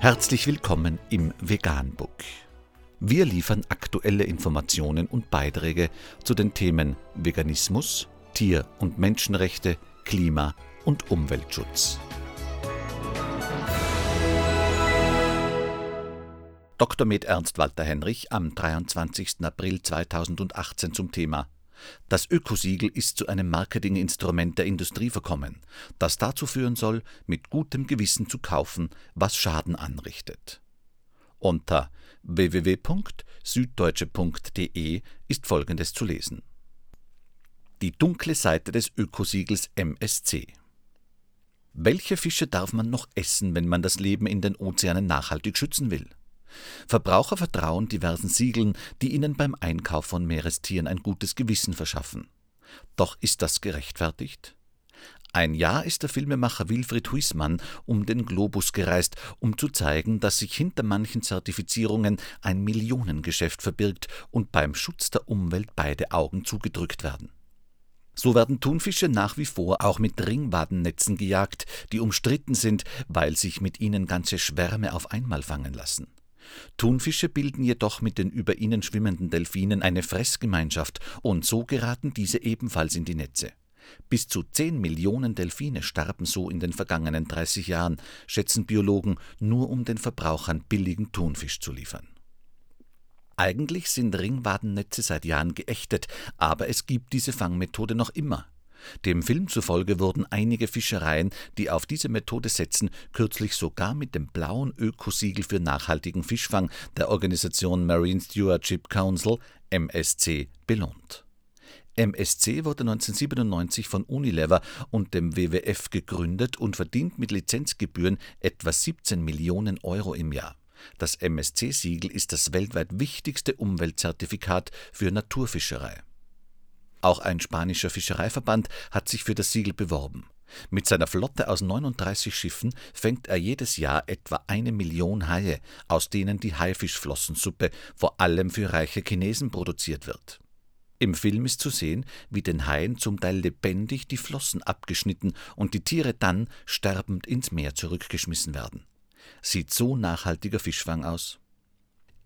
Herzlich willkommen im Veganbook. Wir liefern aktuelle Informationen und Beiträge zu den Themen Veganismus, Tier- und Menschenrechte, Klima- und Umweltschutz. Dr. Med Ernst Walter Henrich am 23. April 2018 zum Thema das Ökosiegel ist zu einem Marketinginstrument der Industrie verkommen, das dazu führen soll, mit gutem Gewissen zu kaufen, was Schaden anrichtet. Unter www.süddeutsche.de ist Folgendes zu lesen. Die dunkle Seite des Ökosiegels MSC. Welche Fische darf man noch essen, wenn man das Leben in den Ozeanen nachhaltig schützen will? Verbraucher vertrauen diversen Siegeln, die ihnen beim Einkauf von Meerestieren ein gutes Gewissen verschaffen. Doch ist das gerechtfertigt? Ein Jahr ist der Filmemacher Wilfried Huismann um den Globus gereist, um zu zeigen, dass sich hinter manchen Zertifizierungen ein Millionengeschäft verbirgt und beim Schutz der Umwelt beide Augen zugedrückt werden. So werden Thunfische nach wie vor auch mit Ringwadennetzen gejagt, die umstritten sind, weil sich mit ihnen ganze Schwärme auf einmal fangen lassen. Thunfische bilden jedoch mit den über ihnen schwimmenden Delfinen eine Fressgemeinschaft und so geraten diese ebenfalls in die Netze. Bis zu 10 Millionen Delfine starben so in den vergangenen 30 Jahren, schätzen Biologen, nur um den Verbrauchern billigen Thunfisch zu liefern. Eigentlich sind Ringwadennetze seit Jahren geächtet, aber es gibt diese Fangmethode noch immer. Dem Film zufolge wurden einige Fischereien, die auf diese Methode setzen, kürzlich sogar mit dem blauen Ökosiegel für nachhaltigen Fischfang der Organisation Marine Stewardship Council MSC belohnt. MSC wurde 1997 von Unilever und dem WWF gegründet und verdient mit Lizenzgebühren etwa 17 Millionen Euro im Jahr. Das MSC-Siegel ist das weltweit wichtigste Umweltzertifikat für Naturfischerei. Auch ein spanischer Fischereiverband hat sich für das Siegel beworben. Mit seiner Flotte aus 39 Schiffen fängt er jedes Jahr etwa eine Million Haie, aus denen die Haifischflossensuppe vor allem für reiche Chinesen produziert wird. Im Film ist zu sehen, wie den Haien zum Teil lebendig die Flossen abgeschnitten und die Tiere dann sterbend ins Meer zurückgeschmissen werden. Sieht so nachhaltiger Fischfang aus?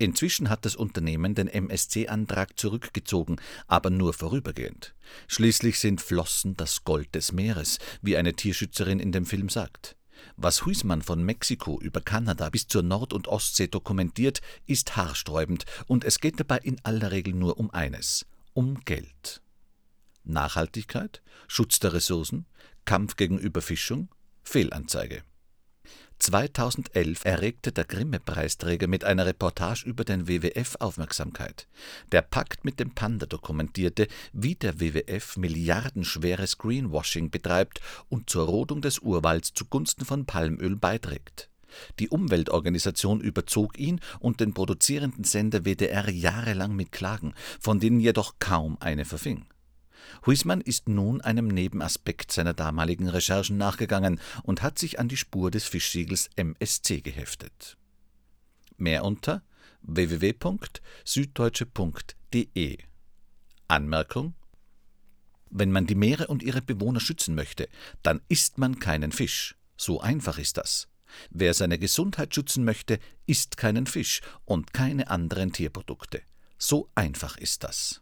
Inzwischen hat das Unternehmen den MSC-Antrag zurückgezogen, aber nur vorübergehend. Schließlich sind Flossen das Gold des Meeres, wie eine Tierschützerin in dem Film sagt. Was Huismann von Mexiko über Kanada bis zur Nord- und Ostsee dokumentiert, ist haarsträubend und es geht dabei in aller Regel nur um eines: um Geld. Nachhaltigkeit, Schutz der Ressourcen, Kampf gegen Überfischung, Fehlanzeige. 2011 erregte der Grimme-Preisträger mit einer Reportage über den WWF Aufmerksamkeit. Der Pakt mit dem Panda dokumentierte, wie der WWF milliardenschweres Greenwashing betreibt und zur Rodung des Urwalds zugunsten von Palmöl beiträgt. Die Umweltorganisation überzog ihn und den produzierenden Sender WDR jahrelang mit Klagen, von denen jedoch kaum eine verfing. Huismann ist nun einem Nebenaspekt seiner damaligen Recherchen nachgegangen und hat sich an die Spur des Fischsiegels MSC geheftet. Mehr unter www.süddeutsche.de Anmerkung Wenn man die Meere und ihre Bewohner schützen möchte, dann isst man keinen Fisch. So einfach ist das. Wer seine Gesundheit schützen möchte, isst keinen Fisch und keine anderen Tierprodukte. So einfach ist das.